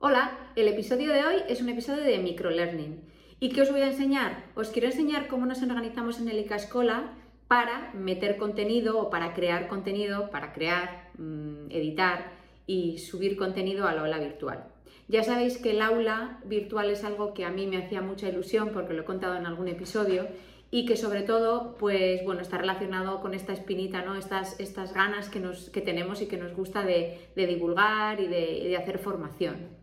Hola, el episodio de hoy es un episodio de microlearning. ¿Y qué os voy a enseñar? Os quiero enseñar cómo nos organizamos en el ICA Escola para meter contenido o para crear contenido, para crear, mm, editar y subir contenido al aula virtual. Ya sabéis que el aula virtual es algo que a mí me hacía mucha ilusión porque lo he contado en algún episodio y que sobre todo pues bueno está relacionado con esta espinita no estas, estas ganas que, nos, que tenemos y que nos gusta de, divulgar y de, hacer formación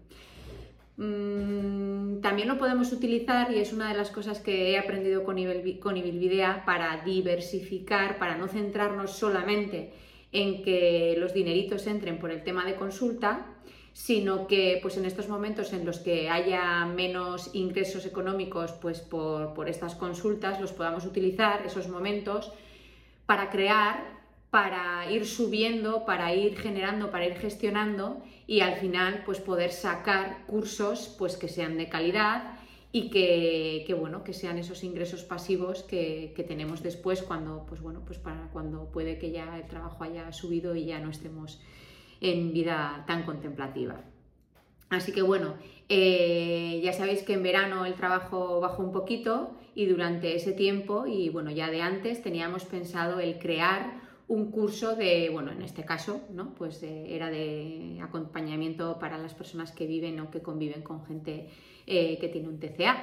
mm, también lo podemos utilizar y es una de las cosas que he aprendido con, con Ibilvidea para diversificar para no centrarnos solamente en que los dineritos entren por el tema de consulta sino que pues en estos momentos en los que haya menos ingresos económicos pues por, estas consultas los podamos utilizar esos momentos para crear, para ir subiendo, para ir generando, para ir gestionando y al final pues poder sacar cursos pues que sean de calidad y que, bueno, que sean esos ingresos pasivos que, que, tenemos después cuando, pues bueno, pues para cuando puede que ya el trabajo haya subido y ya no estemos en vida tan contemplativa. Así que bueno, eh, ya sabéis que en verano el trabajo bajó un poquito y durante ese tiempo y bueno, ya de antes teníamos pensado el crear un curso de, bueno, en este caso, ¿no? Pues eh, era de acompañamiento para las personas que viven o que conviven con gente eh, que tiene un TCA.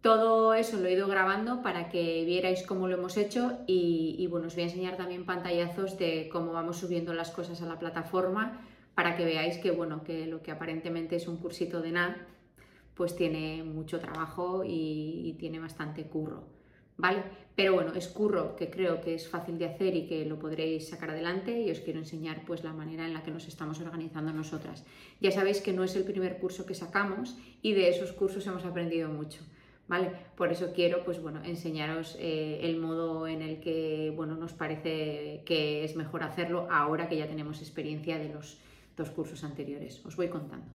Todo eso lo he ido grabando para que vierais cómo lo hemos hecho y, bueno, os voy a enseñar también pantallazos de cómo vamos subiendo las cosas a la plataforma para que veáis que bueno, que lo que aparentemente es un cursito de nada, pues tiene mucho trabajo y, y tiene bastante curro, ¿vale? Pero bueno, es curro que creo que es fácil de hacer y que lo podréis sacar adelante y os quiero enseñar pues la manera en la que nos estamos organizando nosotras. Ya sabéis que no es el primer curso que sacamos y de esos cursos hemos aprendido mucho. ¿vale? Por eso quiero, pues bueno, enseñaros eh, el modo en el que, bueno, nos parece que es mejor hacerlo ahora que ya tenemos experiencia de los dos cursos anteriores. Os voy contando.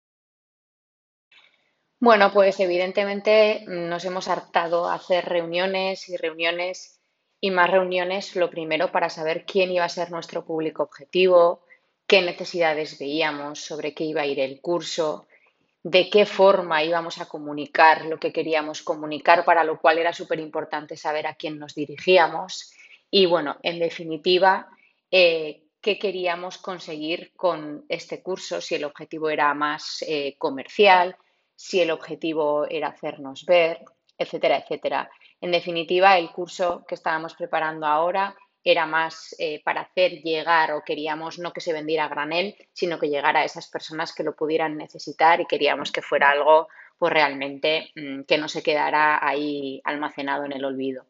Bueno, pues evidentemente nos hemos hartado a hacer reuniones y reuniones y más reuniones, lo primero para saber quién iba a ser nuestro público objetivo, qué necesidades veíamos, sobre qué iba a ir el curso, de qué forma íbamos a comunicar lo que queríamos comunicar, para lo cual era súper importante saber a quién nos dirigíamos. Y, bueno, en definitiva, eh, qué queríamos conseguir con este curso, si el objetivo era más eh, comercial, si el objetivo era hacernos ver, etcétera, etcétera. En definitiva, el curso que estábamos preparando ahora era más eh, para hacer llegar o queríamos no que se vendiera a granel, sino que llegara a esas personas que lo pudieran necesitar y queríamos que fuera algo pues realmente mm, que no se quedara ahí almacenado en el olvido.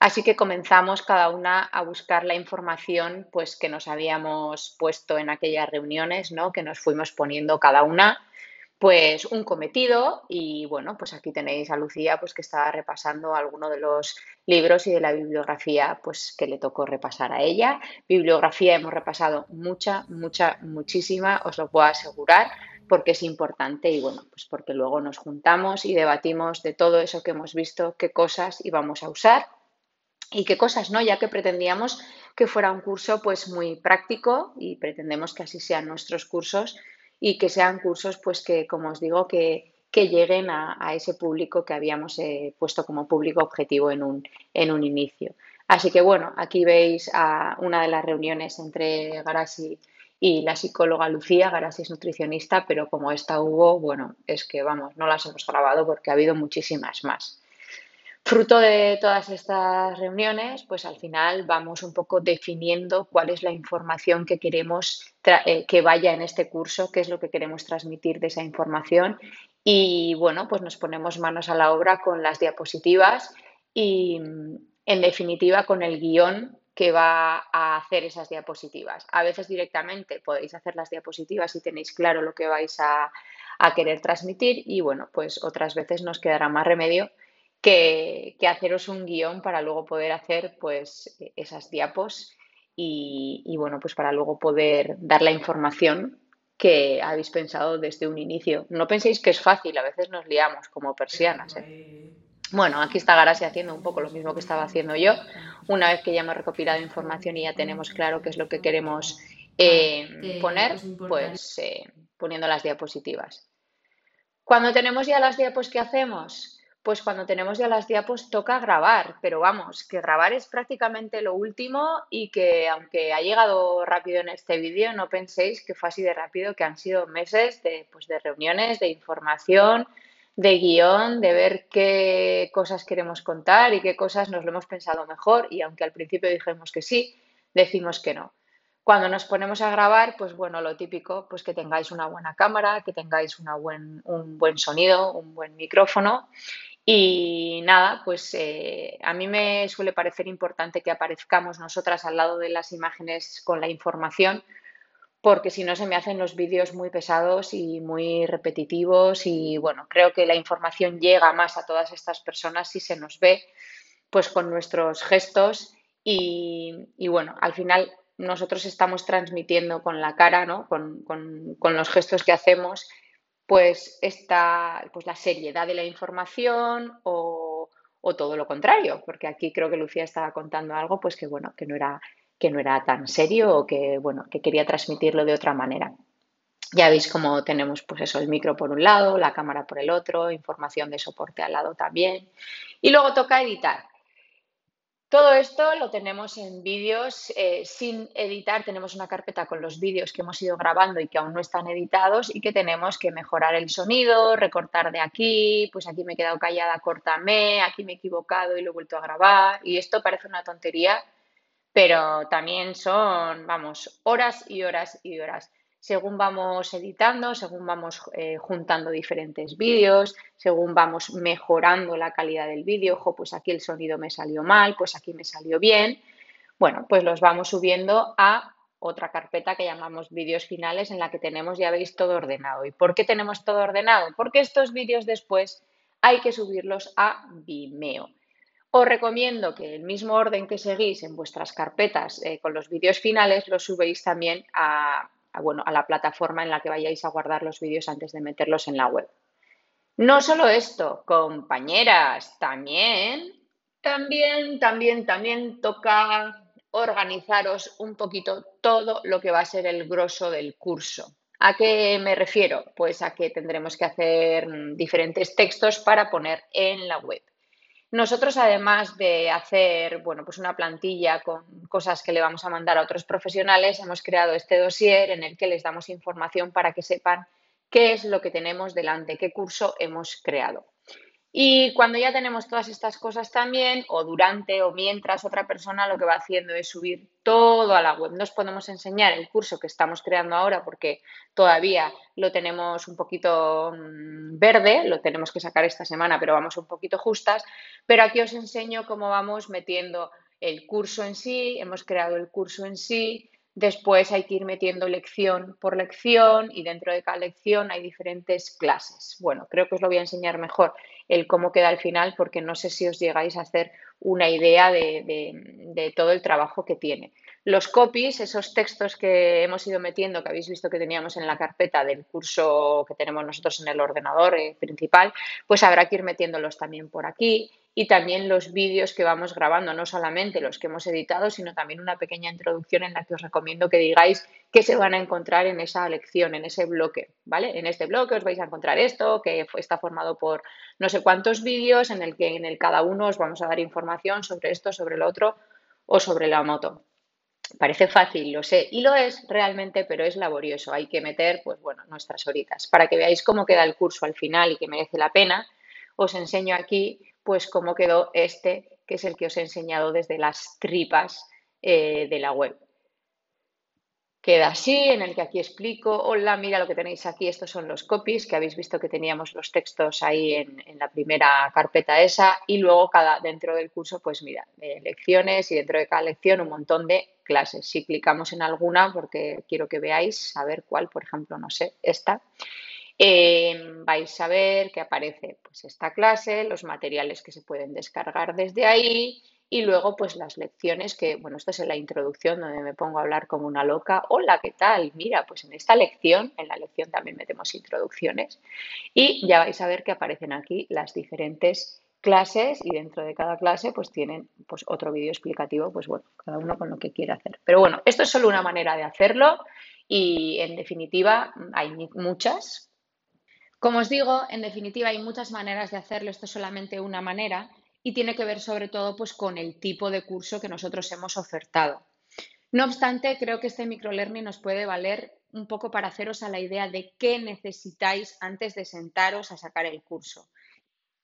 Así que comenzamos cada una a buscar la información pues que nos habíamos puesto en aquellas reuniones, ¿no? que nos fuimos poniendo cada una pues un cometido y bueno, pues aquí tenéis a Lucía pues que estaba repasando alguno de los libros y de la bibliografía pues que le tocó repasar a ella. Bibliografía hemos repasado mucha, mucha, muchísima, os lo puedo asegurar porque es importante y bueno, pues porque luego nos juntamos y debatimos de todo eso que hemos visto, qué cosas íbamos a usar y qué cosas no, ya que pretendíamos que fuera un curso pues muy práctico y pretendemos que así sean nuestros cursos y que sean cursos, pues que, como os digo, que, que lleguen a, ese público que habíamos eh, puesto como público objetivo en un, en un inicio. Así que bueno, aquí veis a una de las reuniones entre Garasi y la psicóloga Lucía. Garasi es nutricionista, pero como esta hubo, bueno, es que vamos, no las hemos grabado porque ha habido muchísimas más. Fruto de todas estas reuniones, pues al final vamos un poco definiendo cuál es la información que queremos eh, que vaya en este curso, qué es lo que queremos transmitir de esa información y bueno, pues nos ponemos manos a la obra con las diapositivas y en definitiva con el guion que va a hacer esas diapositivas. A veces directamente podéis hacer las diapositivas si tenéis claro lo que vais a, a querer transmitir y bueno, pues otras veces nos quedará más remedio que, haceros un guion para luego poder hacer pues esas diapos y, bueno, pues para luego poder dar la información que habéis pensado desde un inicio. No penséis que es fácil, a veces nos liamos como persianas. ¿eh? Bueno, aquí está Garasi haciendo un poco lo mismo que estaba haciendo yo. Una vez que ya hemos recopilado información y ya tenemos claro qué es lo que queremos eh, poner, pues eh, poniendo las diapositivas. Cuando tenemos ya las diapos, ¿qué hacemos? Pues cuando tenemos ya las diapos toca grabar, pero vamos, que grabar es prácticamente lo último y que aunque ha llegado rápido en este vídeo, no penséis que fue así de rápido, que han sido meses de, pues, de reuniones, de información, de guion, de ver qué cosas queremos contar y qué cosas nos lo hemos pensado mejor y aunque al principio dijimos que sí, decimos que no. Cuando nos ponemos a grabar, pues bueno, lo típico, pues que tengáis una buena cámara, que tengáis buen, un buen sonido, un buen micrófono y nada, pues eh, a mí me suele parecer importante que aparezcamos nosotras al lado de las imágenes con la información porque si no se me hacen los vídeos muy pesados y muy repetitivos y bueno, creo que la información llega más a todas estas personas si se nos ve pues con nuestros gestos y, bueno, al final nosotros estamos transmitiendo con la cara, ¿no? con, los gestos que hacemos, pues, esta, pues la seriedad de la información o, o todo lo contrario, porque aquí creo que Lucía estaba contando algo pues que bueno, que no era que no era tan serio o que, bueno, que quería transmitirlo de otra manera. Ya veis cómo tenemos pues eso, el micro por un lado, la cámara por el otro, información de soporte al lado también. Y luego toca editar. Todo esto lo tenemos en vídeos eh, sin editar. Tenemos una carpeta con los vídeos que hemos ido grabando y que aún no están editados y que tenemos que mejorar el sonido, recortar de aquí, pues aquí me he quedado callada, córtame, aquí me he equivocado y lo he vuelto a grabar. Y esto parece una tontería, pero también son, vamos, horas y horas y horas. Según vamos editando, según vamos eh, juntando diferentes vídeos, según vamos mejorando la calidad del vídeo, ojo, pues aquí el sonido me salió mal, pues aquí me salió bien. Bueno, pues los vamos subiendo a otra carpeta que llamamos vídeos finales en la que tenemos, ya veis, todo ordenado. ¿Y por qué tenemos todo ordenado? Porque estos vídeos después hay que subirlos a Vimeo. Os recomiendo que el mismo orden que seguís en vuestras carpetas eh, con los vídeos finales los subéis también a, bueno, a la plataforma en la que vayáis a guardar los vídeos antes de meterlos en la web. No solo esto, compañeras, también, también, también, también toca organizaros un poquito todo lo que va a ser el grosso del curso. ¿A qué me refiero? Pues a que tendremos que hacer mm, diferentes textos para poner en la web. Nosotros, además de hacer bueno, pues una plantilla con cosas que le vamos a mandar a otros profesionales, hemos creado este dossier en el que les damos información para que sepan qué es lo que tenemos delante, qué curso hemos creado. Y cuando ya tenemos todas estas cosas también, o durante o mientras otra persona lo que va haciendo es subir todo a la web. Nos podemos enseñar el curso que estamos creando ahora porque todavía lo tenemos un poquito mm, verde, lo tenemos que sacar esta semana, pero vamos un poquito justas. Pero aquí os enseño cómo vamos metiendo el curso en sí, hemos creado el curso en sí, Después hay que ir metiendo lección por lección y dentro de cada lección hay diferentes clases. Bueno, creo que os lo voy a enseñar mejor el cómo queda al final porque no sé si os llegáis a hacer una idea de, todo el trabajo que tiene. Los copies, esos textos que hemos ido metiendo, que habéis visto que teníamos en la carpeta del curso que tenemos nosotros en el ordenador eh, principal, pues habrá que ir metiéndolos también por aquí y también los vídeos que vamos grabando, no solamente los que hemos editado, sino también una pequeña introducción en la que os recomiendo que digáis qué se van a encontrar en esa lección, en ese bloque, ¿vale? En este bloque os vais a encontrar esto, que está formado por no sé cuántos vídeos, en el que en el cada uno os vamos a dar información sobre esto, sobre lo otro o sobre la moto. Parece fácil, lo sé, y lo es realmente, pero es laborioso. Hay que meter, pues bueno, nuestras horitas. Para que veáis cómo queda el curso al final y que merece la pena, os enseño aquí pues cómo quedó este, que es el que os he enseñado desde las tripas eh, de la web. Queda así, en el que aquí explico, hola, mira lo que tenéis aquí, estos son los copies, que habéis visto que teníamos los textos ahí en, la primera carpeta esa, y luego cada, dentro del curso, pues mira, lecciones y dentro de cada lección un montón de clases. Si clicamos en alguna, porque quiero que veáis, a ver cuál, por ejemplo, no sé, esta, Em, vais a ver que aparece pues, esta clase, los materiales que se pueden descargar desde ahí y luego pues las lecciones que, bueno, esto es en la introducción donde me pongo a hablar como una loca. Hola, ¿qué tal? Mira, pues en esta lección, en la lección también metemos introducciones y ya vais a ver que aparecen aquí las diferentes clases y dentro de cada clase pues tienen pues otro vídeo explicativo, pues bueno, cada uno con lo que quiera hacer. Pero bueno, esto es solo una manera de hacerlo y en definitiva hay muchas, Como os digo, en definitiva hay muchas maneras de hacerlo, esto es solamente una manera y tiene que ver sobre todo pues, con el tipo de curso que nosotros hemos ofertado. No obstante, creo que este microlearning nos puede valer un poco para haceros a la idea de qué necesitáis antes de sentaros a sacar el curso.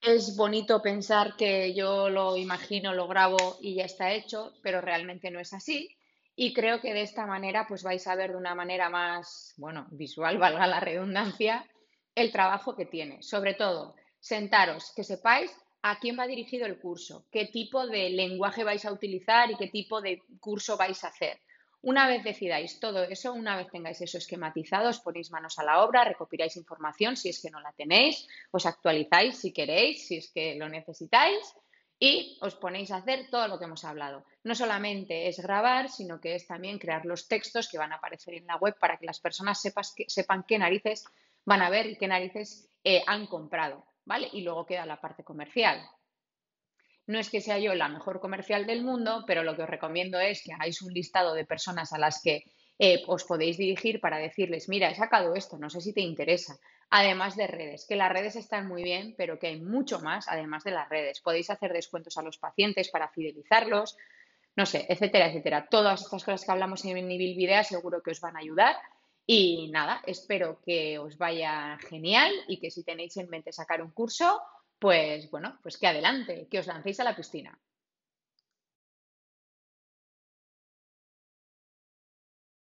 Es bonito pensar que yo lo imagino, lo grabo y ya está hecho, pero realmente no es así. Y creo que de esta manera pues vais a ver de una manera más, bueno, visual, valga la redundancia, el trabajo que tiene. Sobre todo, sentaros, que sepáis a quién va dirigido el curso, qué tipo de lenguaje vais a utilizar y qué tipo de curso vais a hacer. Una vez decidáis todo eso, una vez tengáis eso esquematizado, os ponéis manos a la obra, recopiláis información si es que no la tenéis, os actualizáis si queréis, si es que lo necesitáis y os ponéis a hacer todo lo que hemos hablado. No solamente es grabar, sino que es también crear los textos que van a aparecer en la web para que las personas sepan qué narices van a ver qué narices eh, han comprado, ¿vale? Y luego queda la parte comercial. No es que sea yo la mejor comercial del mundo, pero lo que os recomiendo es que hagáis un listado de personas a las que eh, os podéis dirigir para decirles, mira, he sacado esto, no sé si te interesa. Además de redes, que las redes están muy bien, pero que hay mucho más además de las redes. Podéis hacer descuentos a los pacientes para fidelizarlos, no sé, etcétera, etcétera. Todas estas cosas que hablamos en Nivel Video seguro que os van a ayudar y nada, espero que os vaya genial y que si tenéis en mente sacar un curso, pues bueno, pues que adelante, que os lancéis a la piscina.